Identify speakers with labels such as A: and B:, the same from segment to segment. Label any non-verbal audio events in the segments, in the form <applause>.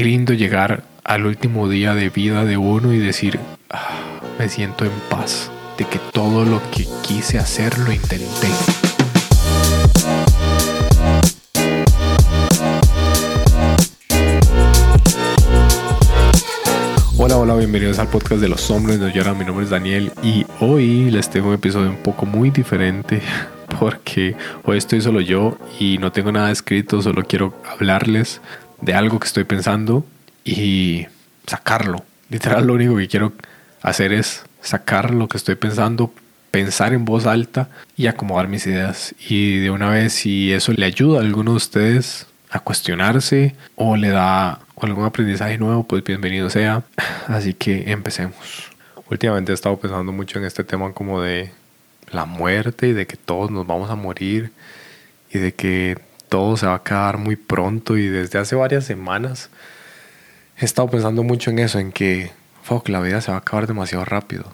A: qué lindo llegar al último día de vida de uno y decir, "Ah, me siento en paz, de que todo lo que quise hacer lo intenté. Hola, hola, bienvenidos al podcast de los hombres de Llora. Mi nombre es Daniel y hoy les tengo un episodio un poco muy diferente <laughs> porque hoy estoy solo yo y no tengo nada escrito, solo quiero hablarles de algo que estoy pensando y sacarlo. Literal, lo único que quiero hacer es sacar lo que estoy pensando, pensar en voz alta y acomodar mis ideas. Y de una vez, si eso le ayuda a alguno de ustedes a cuestionarse o le da algún aprendizaje nuevo, pues bienvenido sea. <laughs> Así que empecemos. Últimamente he estado pensando mucho en este tema como de la muerte y de que todos nos vamos a morir y de que todo se va a acabar muy pronto y desde hace varias semanas he estado pensando mucho en eso, en que fuck, la vida se va a acabar demasiado rápido.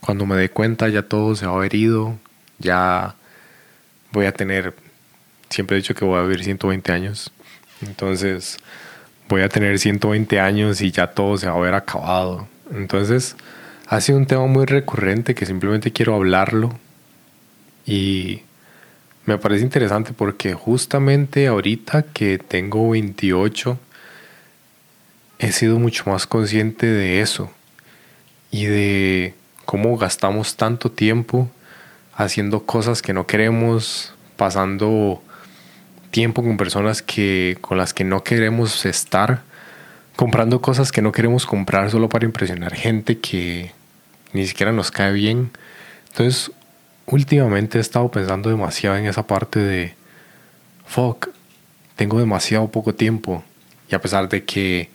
A: Cuando me dé cuenta ya todo se va a haber ido, ya voy a tener, siempre he dicho que voy a vivir 120 años, entonces voy a tener 120 años y ya todo se va a haber acabado. Entonces ha sido un tema muy recurrente que simplemente quiero hablarlo y me parece interesante porque justamente ahorita que tengo 28 he sido mucho más consciente de eso y de cómo gastamos tanto tiempo haciendo cosas que no queremos, pasando tiempo con personas que con las que no queremos estar, comprando cosas que no queremos comprar solo para impresionar gente que ni siquiera nos cae bien. Entonces, últimamente he estado pensando demasiado en esa parte de fuck, tengo demasiado poco tiempo y a pesar de que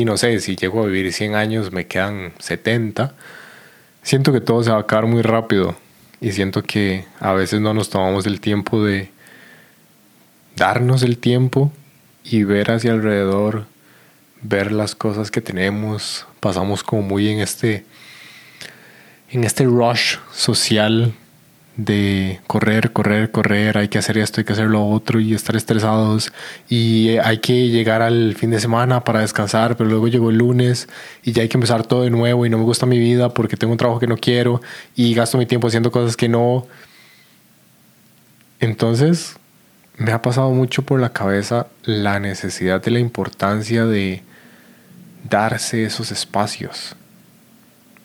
A: no sé, si llego a vivir 100 años, me quedan 70. Siento que todo se va a acabar muy rápido y siento que a veces no nos tomamos el tiempo de darnos el tiempo y ver hacia alrededor, ver las cosas que tenemos. Pasamos como muy en este en este rush social de correr, correr, correr, hay que hacer esto, hay que hacer lo otro y estar estresados y hay que llegar al fin de semana para descansar, pero luego llegó el lunes y ya hay que empezar todo de nuevo y no me gusta mi vida porque tengo un trabajo que no quiero y gasto mi tiempo haciendo cosas que no. Entonces, me ha pasado mucho por la cabeza la necesidad de la importancia de darse esos espacios,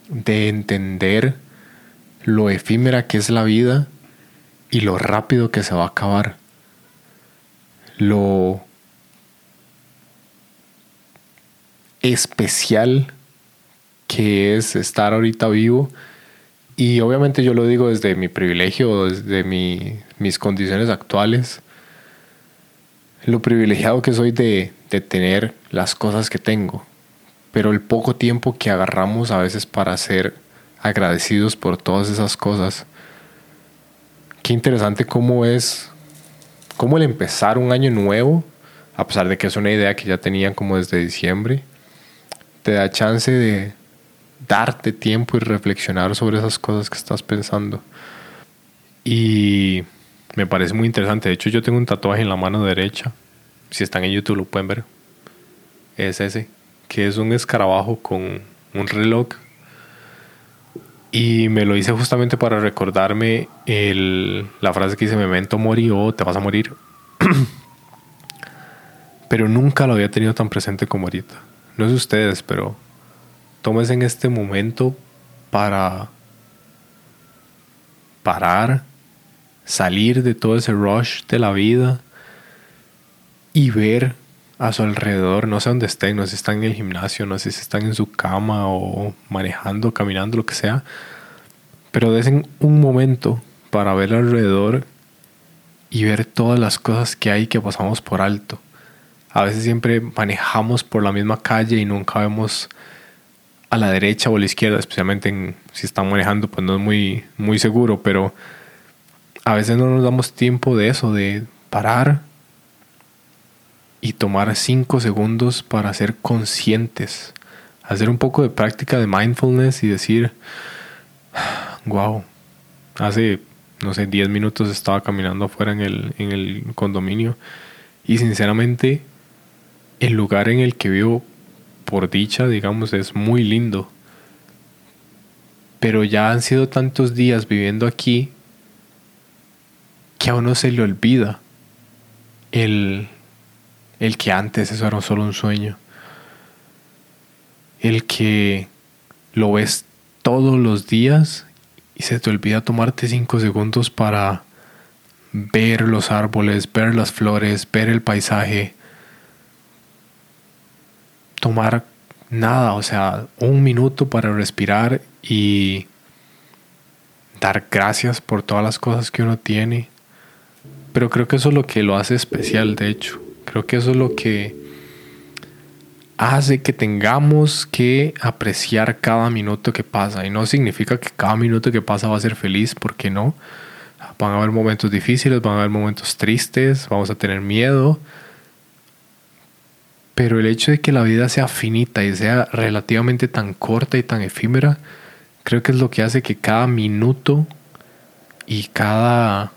A: de entender lo efímera que es la vida y lo rápido que se va a acabar. Lo especial que es estar ahorita vivo. Y obviamente yo lo digo desde mi privilegio, desde mi- mis condiciones actuales. Lo privilegiado que soy de, de tener las cosas que tengo. Pero el poco tiempo que agarramos a veces para ser agradecidos por todas esas cosas. Qué interesante cómo es, cómo el empezar un año nuevo, a pesar de que es una idea que ya tenían como desde diciembre, te da chance de darte tiempo y reflexionar sobre esas cosas que estás pensando. Y me parece muy interesante. De hecho, yo tengo un tatuaje en la mano derecha. Si están en YouTube lo pueden ver. Es ese, que es un escarabajo con un reloj y me lo hice justamente para recordarme el- la frase que dice memento mori o te vas a morir. <clears throat> pero nunca lo había tenido tan presente como ahorita. No sé ustedes, pero tómense en este momento para parar, salir de todo ese rush de la vida y ver a su alrededor, no sé dónde estén, no sé si están en el gimnasio, no sé si están en su cama o manejando, caminando, lo que sea, pero desen un momento para ver alrededor y ver todas las cosas que hay que pasamos por alto. A veces siempre manejamos por la misma calle y nunca vemos a la derecha o a la izquierda, especialmente en, si están manejando, pues no es muy, muy seguro, pero a veces no nos damos tiempo de eso, de parar y tomar cinco segundos para ser conscientes, hacer un poco de práctica de mindfulness y decir, <sighs> wow, hace, no sé, 10 minutos estaba caminando afuera en el, en el condominio y sinceramente el lugar en el que vivo, por dicha, digamos, es muy lindo. Pero ya han sido tantos días viviendo aquí que a uno se le olvida el, el que antes eso era solo un sueño. El que lo ves todos los días y se te olvida tomarte cinco segundos para ver los árboles, ver las flores, ver el paisaje, tomar nada, o sea, un minuto para respirar y dar gracias por todas las cosas que uno tiene. Pero creo que eso es lo que lo hace especial, de hecho. Creo que eso es lo que hace que tengamos que apreciar cada minuto que pasa. Y no significa que cada minuto que pasa va a ser feliz, porque no. Van a haber momentos difíciles, van a haber momentos tristes, vamos a tener miedo. Pero el hecho de que la vida sea finita y sea relativamente tan corta y tan efímera, creo que es lo que hace que cada minuto y cada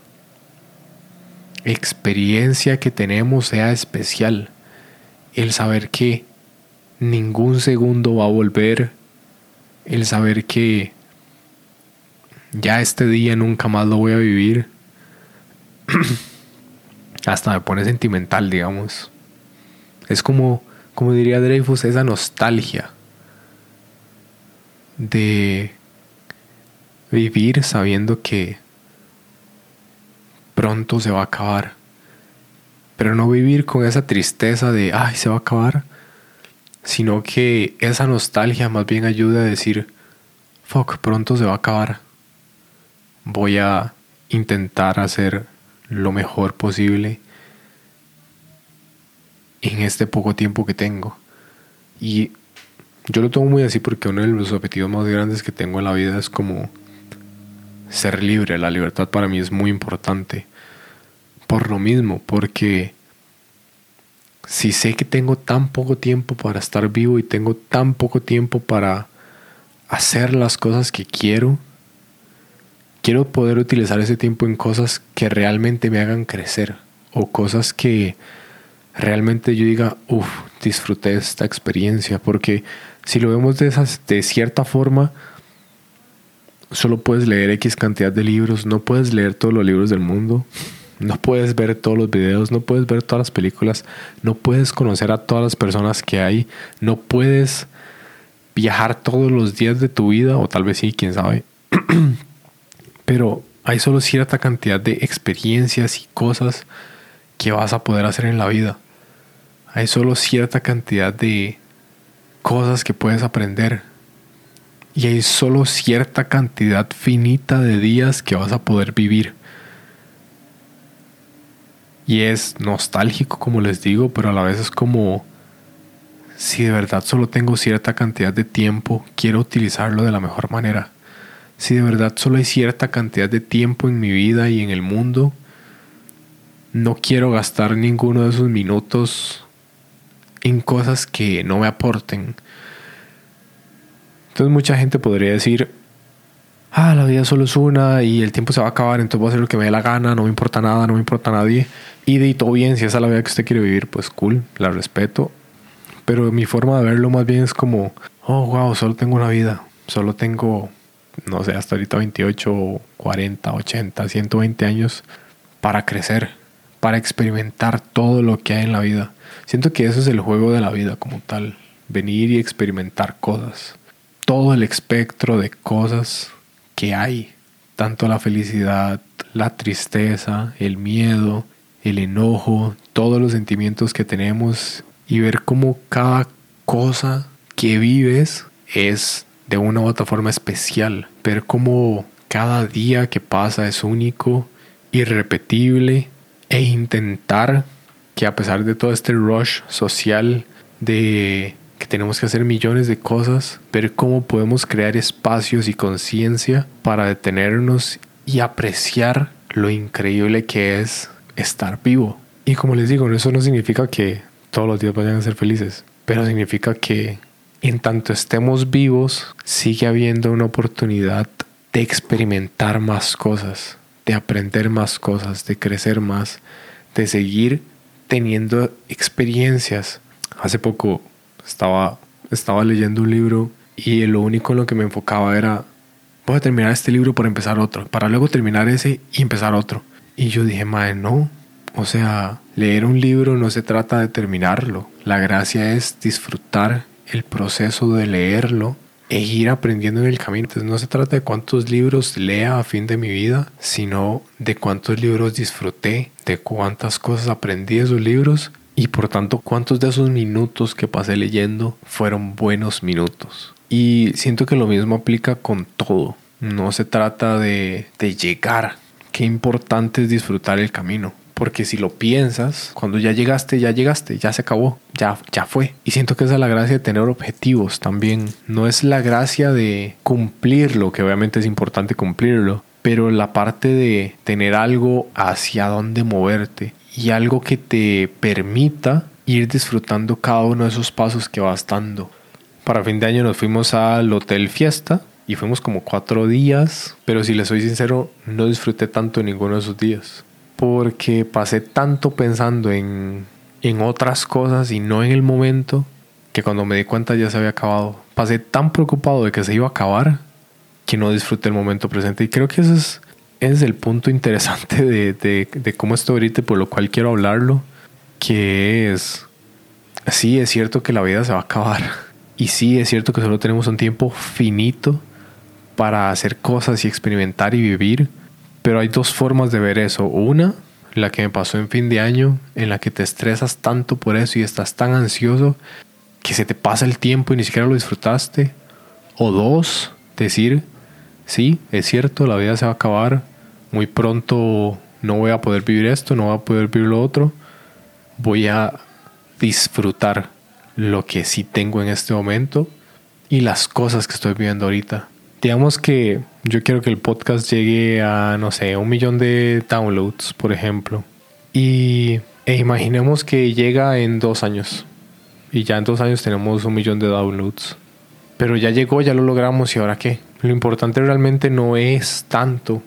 A: experiencia que tenemos sea especial. El saber que ningún segundo va a volver. El saber que ya este día nunca más lo voy a vivir. <clears throat> Hasta me pone sentimental, digamos. Es como, como diría Dreyfus, esa nostalgia de vivir sabiendo que pronto se va a acabar. Pero no vivir con esa tristeza de, ay, se va a acabar, sino que esa nostalgia más bien ayuda a decir, fuck, pronto se va a acabar. Voy a intentar hacer lo mejor posible en este poco tiempo que tengo. Y yo lo tomo muy así porque uno de los objetivos más grandes que tengo en la vida es como ser libre. La libertad para mí es muy importante por lo mismo, porque si sé que tengo tan poco tiempo para estar vivo y tengo tan poco tiempo para hacer las cosas que quiero, quiero poder utilizar ese tiempo en cosas que realmente me hagan crecer o cosas que realmente yo diga, uff, disfruté esta experiencia, porque si lo vemos de, esas, de cierta forma, solo puedes leer X cantidad de libros, no puedes leer todos los libros del mundo, no puedes ver todos los videos, no puedes ver todas las películas, no puedes conocer a todas las personas que hay, no puedes viajar todos los días de tu vida, o tal vez sí, quién sabe. <clears throat> Pero hay solo cierta cantidad de experiencias y cosas que vas a poder hacer en la vida. Hay solo cierta cantidad de cosas que puedes aprender. Y hay solo cierta cantidad finita de días que vas a poder vivir. Y es nostálgico, como les digo, pero a la vez es como si de verdad solo tengo cierta cantidad de tiempo, quiero utilizarlo de la mejor manera. Si de verdad solo hay cierta cantidad de tiempo en mi vida y en el mundo, no quiero gastar ninguno de esos minutos en cosas que no me aporten. Entonces mucha gente podría decir, ah, la vida solo es una y el tiempo se va a acabar, entonces voy a hacer lo que me dé la gana, no me importa nada, no me importa nadie. Y de todo bien, si esa es la vida que usted quiere vivir, pues cool, la respeto. Pero mi forma de verlo más bien es como, oh, wow, solo tengo una vida, solo tengo, no sé, hasta ahorita 28, 40, 80, 120 años para crecer, para experimentar todo lo que hay en la vida. Siento que eso es el juego de la vida como tal, venir y experimentar cosas. Todo el espectro de cosas que hay, tanto la felicidad, la tristeza, el miedo, el enojo, todos los sentimientos que tenemos. Y ver cómo cada cosa que vives es de una u otra forma especial, ver cómo cada día que pasa es único, irrepetible e intentar que a pesar de todo este rush social de que tenemos que hacer millones de cosas, ver cómo podemos crear espacios y conciencia para detenernos y apreciar lo increíble que es estar vivo. Y como les digo, eso no significa que todos los días vayan a ser felices, pero significa que en tanto estemos vivos, sigue habiendo una oportunidad de experimentar más cosas, de aprender más cosas, de crecer más, de seguir teniendo experiencias Hace poco estaba, estaba leyendo un libro y lo único en lo que me enfocaba era, voy a terminar este libro para empezar otro, para luego terminar ese y empezar otro. Y yo dije, madre, no. O sea, leer un libro no se trata de terminarlo. La gracia es disfrutar el proceso de leerlo e ir aprendiendo en el camino. Entonces no se trata de cuántos libros lea a fin de mi vida, sino de cuántos libros disfruté, de cuántas cosas aprendí de esos libros y por tanto cuántos de esos minutos que pasé leyendo fueron buenos minutos. Y siento que lo mismo aplica con todo. No se trata de, de llegar. Qué importante es disfrutar el camino. Porque si lo piensas, cuando ya llegaste, ya llegaste, ya se acabó, ya, ya fue. Y siento que esa es la gracia de tener objetivos también. No es la gracia de cumplirlo, que obviamente es importante cumplirlo, pero la parte de tener algo hacia dónde moverte y algo que te permita ir disfrutando cada uno de esos pasos que vas dando. Para fin de año nos fuimos al Hotel Fiesta y fuimos como cuatro días, pero si les soy sincero, no disfruté tanto ninguno de esos días porque pasé tanto pensando en, en otras cosas y no en el momento que cuando me di cuenta ya se había acabado. Pasé tan preocupado de que se iba a acabar que no disfruté el momento presente. Y creo que ese es, es el punto interesante de, de, de cómo estoy ahorita, por lo cual quiero hablarlo, que es, sí, es cierto que la vida se va a acabar. Y sí, es cierto que solo tenemos un tiempo finito para hacer cosas y experimentar y vivir. Pero hay dos formas de ver eso. Una, la que me pasó en fin de año, en la que te estresas tanto por eso y estás tan ansioso que se te pasa el tiempo y ni siquiera lo disfrutaste. O dos, decir, sí, es cierto, la vida se va a acabar, muy pronto no voy a poder vivir esto, no voy a poder vivir lo otro, voy a disfrutar lo que sí tengo en este momento y las cosas que estoy viviendo ahorita. Digamos que yo quiero que el podcast llegue a, no sé, un millón de downloads, por ejemplo. Y e imaginemos que llega en dos años. Y ya en dos años tenemos un millón de downloads. Pero ya llegó, ya lo logramos y ahora qué. Lo importante realmente no es tanto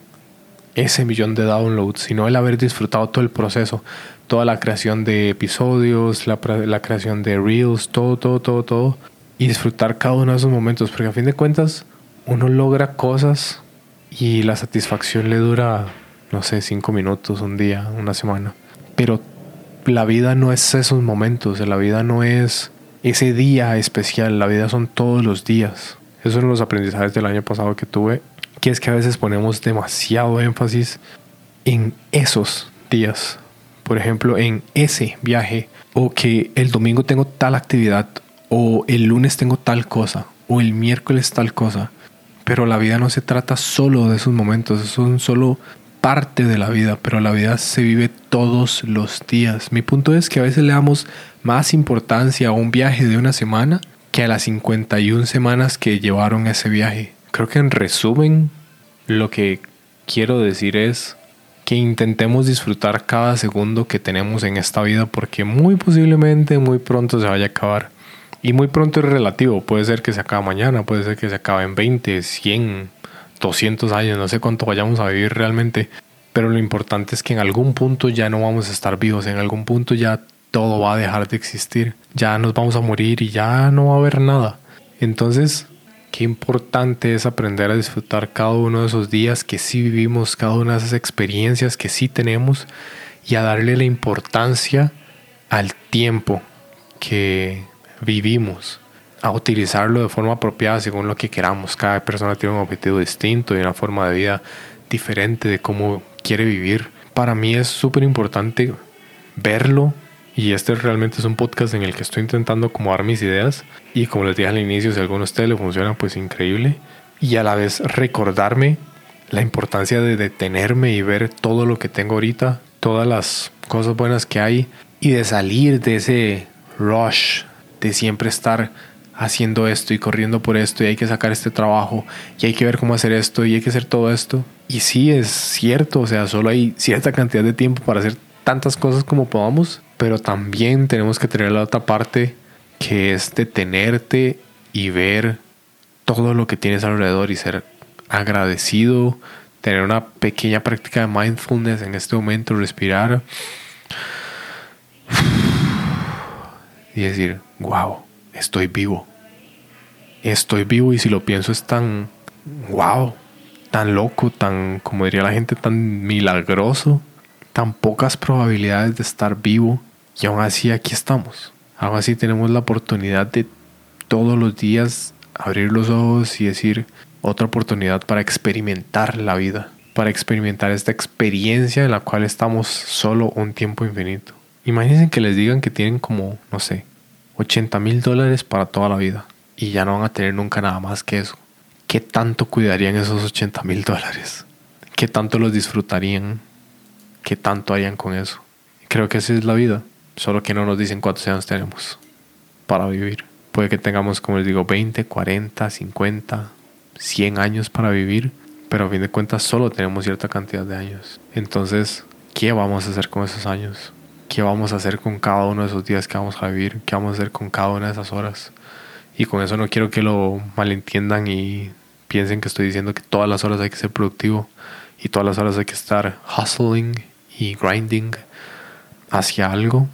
A: ese millón de downloads, sino el haber disfrutado todo el proceso, toda la creación de episodios, la, creación de reels, todo, todo, todo, todo. Y disfrutar cada uno de esos momentos, porque a fin de cuentas uno logra cosas y la satisfacción le dura, no sé, cinco minutos, un día, una semana. Pero la vida no es esos momentos, la vida no es ese día especial, la vida son todos los días. Eso es uno de los aprendizajes del año pasado que tuve, que es que a veces ponemos demasiado énfasis en esos días. Por ejemplo, en ese viaje, o que el domingo tengo tal actividad, o el lunes tengo tal cosa, o el miércoles tal cosa. Pero la vida no se trata solo de esos momentos, son solo parte de la vida, pero la vida se vive todos los días. Mi punto es que a veces le damos más importancia a un viaje de una semana que a las 51 semanas que llevaron ese viaje. Creo que en resumen lo que quiero decir es que intentemos disfrutar cada segundo que tenemos en esta vida porque muy posiblemente muy pronto se vaya a acabar. Y muy pronto es relativo, puede ser que se acabe mañana, puede ser que se acabe en 20, 100, 200 años, no sé cuánto vayamos a vivir realmente, pero lo importante es que en algún punto ya no vamos a estar vivos, en algún punto ya todo va a dejar de existir, ya nos vamos a morir y ya no va a haber nada. Entonces, qué importante es aprender a disfrutar cada uno de esos días que sí vivimos, cada una de esas experiencias que sí tenemos y a darle la importancia al tiempo que vivimos, a utilizarlo de forma apropiada según lo que queramos. Cada persona tiene un objetivo distinto y una forma de vida diferente de cómo quiere vivir. Para mí es súper importante verlo y este realmente es un podcast en el que estoy intentando acomodar mis ideas y como les dije al inicio, si a alguno de ustedes le funciona, pues increíble. Y a la vez recordarme la importancia de detenerme y ver todo lo que tengo ahorita, todas las cosas buenas que hay y de salir de ese rush de siempre estar haciendo esto y corriendo por esto y hay que sacar este trabajo y hay que ver cómo hacer esto y hay que hacer todo esto. Y sí, es cierto, o sea, solo hay cierta cantidad de tiempo para hacer tantas cosas como podamos, pero también tenemos que tener la otra parte que es detenerte y ver todo lo que tienes alrededor y ser agradecido, tener una pequeña práctica de mindfulness en este momento, respirar <sighs> y decir, wow, estoy vivo. Estoy vivo y si lo pienso es tan, wow, tan loco, tan, como diría la gente, tan milagroso, tan pocas probabilidades de estar vivo y aún así aquí estamos. Aún así tenemos la oportunidad de todos los días abrir los ojos y decir otra oportunidad para experimentar la vida, para experimentar esta experiencia en la cual estamos solo un tiempo infinito. Imagínense que les digan que tienen como, no sé, 80 mil dólares para toda la vida y ya no van a tener nunca nada más que eso. ¿Qué tanto cuidarían esos 80 mil dólares? ¿Qué tanto los disfrutarían? ¿Qué tanto harían con eso? Creo que esa es la vida, solo que no nos dicen cuántos años tenemos para vivir. Puede que tengamos, como les digo, 20, 40, 50, 100 años para vivir, pero a fin de cuentas solo tenemos cierta cantidad de años. Entonces, ¿qué vamos a hacer con esos años? ¿Qué vamos a hacer con cada uno de esos días que vamos a vivir? ¿Qué vamos a hacer con cada una de esas horas? Y con eso no quiero que lo malentiendan y piensen que estoy diciendo que todas las horas hay que ser productivo y todas las horas hay que estar hustling y grinding hacia algo.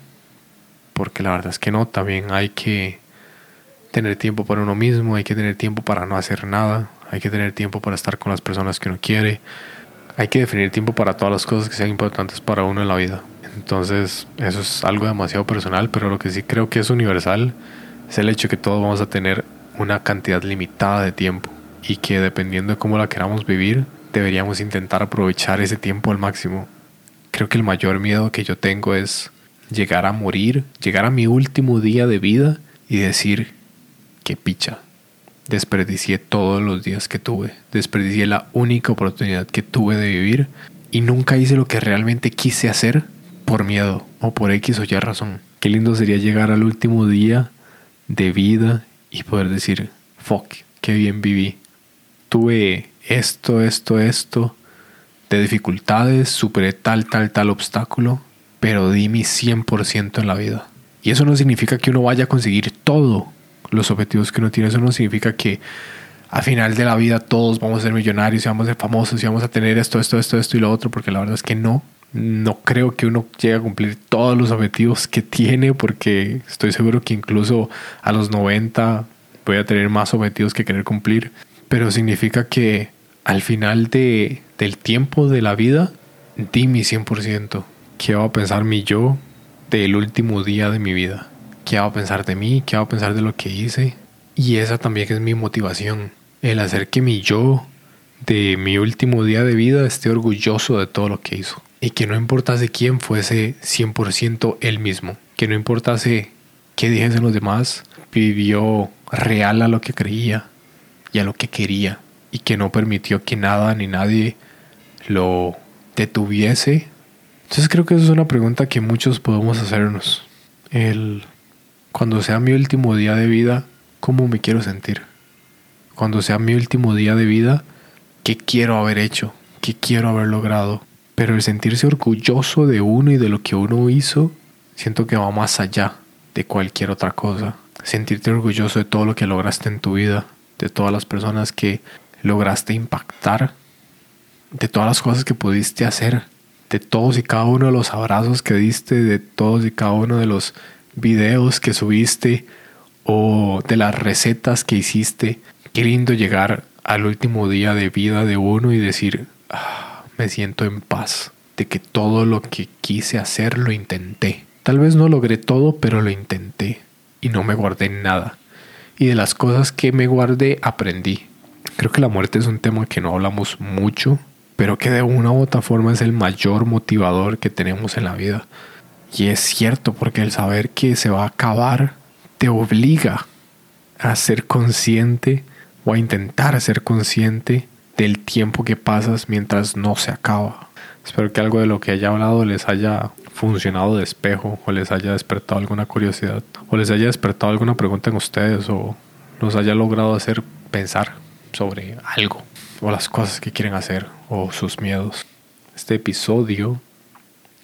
A: Porque la verdad es que no, también hay que tener tiempo para uno mismo, hay que tener tiempo para no hacer nada, hay que tener tiempo para estar con las personas que uno quiere, hay que definir tiempo para todas las cosas que sean importantes para uno en la vida. Entonces, eso es algo demasiado personal, pero lo que sí creo que es universal es el hecho que todos vamos a tener una cantidad limitada de tiempo y que dependiendo de cómo la queramos vivir, deberíamos intentar aprovechar ese tiempo al máximo. Creo que el mayor miedo que yo tengo es llegar a morir, llegar a mi último día de vida y decir, qué picha. Desperdicié todos los días que tuve. Desperdicié la única oportunidad que tuve de vivir y nunca hice lo que realmente quise hacer por miedo o por X o Y razón. Qué lindo sería llegar al último día de vida y poder decir, fuck, qué bien viví. Tuve esto, esto, esto de dificultades, superé tal, tal, tal obstáculo, pero di mi 100% en la vida. Y eso no significa que uno vaya a conseguir todo los objetivos que uno tiene. Eso no significa que al final de la vida todos vamos a ser millonarios y vamos a ser famosos y vamos a tener esto, esto, esto, esto y lo otro, porque la verdad es que no. No creo que uno llegue a cumplir todos los objetivos que tiene, porque estoy seguro que incluso a los 90 voy a tener más objetivos que querer cumplir. Pero significa que al final de, del tiempo de la vida, di mi 100%. ¿Qué va a pensar mi yo del último día de mi vida? ¿Qué va a pensar de mí? ¿Qué va a pensar de lo que hice? Y esa también es mi motivación. El hacer que mi yo de mi último día de vida esté orgulloso de todo lo que hizo. Y que no importase quién fuese 100% él mismo. Que no importase qué dijesen los demás, vivió real a lo que creía y a lo que quería. Y que no permitió que nada ni nadie lo detuviese. Entonces creo que eso es una pregunta que muchos podemos hacernos. El cuando sea mi último día de vida, ¿cómo me quiero sentir? Cuando sea mi último día de vida, ¿qué quiero haber hecho? ¿Qué quiero haber logrado? Pero el sentirse orgulloso de uno y de lo que uno hizo, siento que va más allá de cualquier otra cosa. Sentirte orgulloso de todo lo que lograste en tu vida, de todas las personas que lograste impactar, de todas las cosas que pudiste hacer, de todos y cada uno de los abrazos que diste, de todos y cada uno de los videos que subiste o de las recetas que hiciste. Qué lindo llegar al último día de vida de uno y decir, ah, me siento en paz, de que todo lo que quise hacer lo intenté. Tal vez no logré todo, pero lo intenté y no me guardé nada. Y de las cosas que me guardé aprendí. Creo que la muerte es un tema que no hablamos mucho, pero que de una u otra forma es el mayor motivador que tenemos en la vida. Y es cierto, porque el saber que se va a acabar te obliga a ser consciente o a intentar ser consciente del tiempo que pasas mientras no se acaba. Espero que algo de lo que haya hablado les haya funcionado de espejo o les haya despertado alguna curiosidad o les haya despertado alguna pregunta en ustedes o los haya logrado hacer pensar sobre algo o las cosas que quieren hacer o sus miedos. Este episodio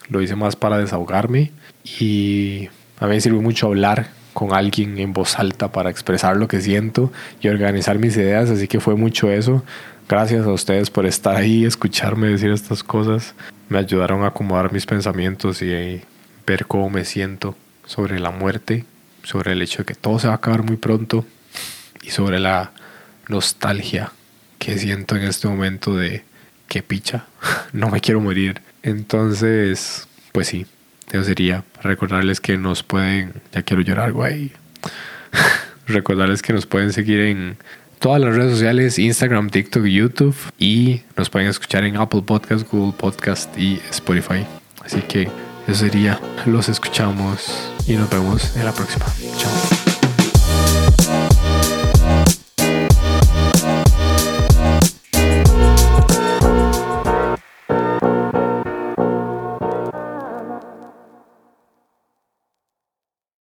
A: lo hice más para desahogarme y a mí me sirvió mucho hablar con alguien en voz alta para expresar lo que siento y organizar mis ideas, así que fue mucho eso. Gracias a ustedes por estar ahí, escucharme decir estas cosas. Me ayudaron a acomodar mis pensamientos y ver cómo me siento sobre la muerte sobre el hecho de que todo se va a acabar muy pronto y sobre la nostalgia que siento en este momento de que picha, <laughs> no me quiero morir. Entonces, pues sí, eso sería recordarles que nos pueden, ya quiero llorar, güey. <laughs> recordarles que nos pueden seguir en todas las redes sociales, Instagram, TikTok, YouTube y nos pueden escuchar en Apple Podcast, Google Podcast y Spotify. Así que eso sería, los escuchamos y nos vemos en la próxima. Chao.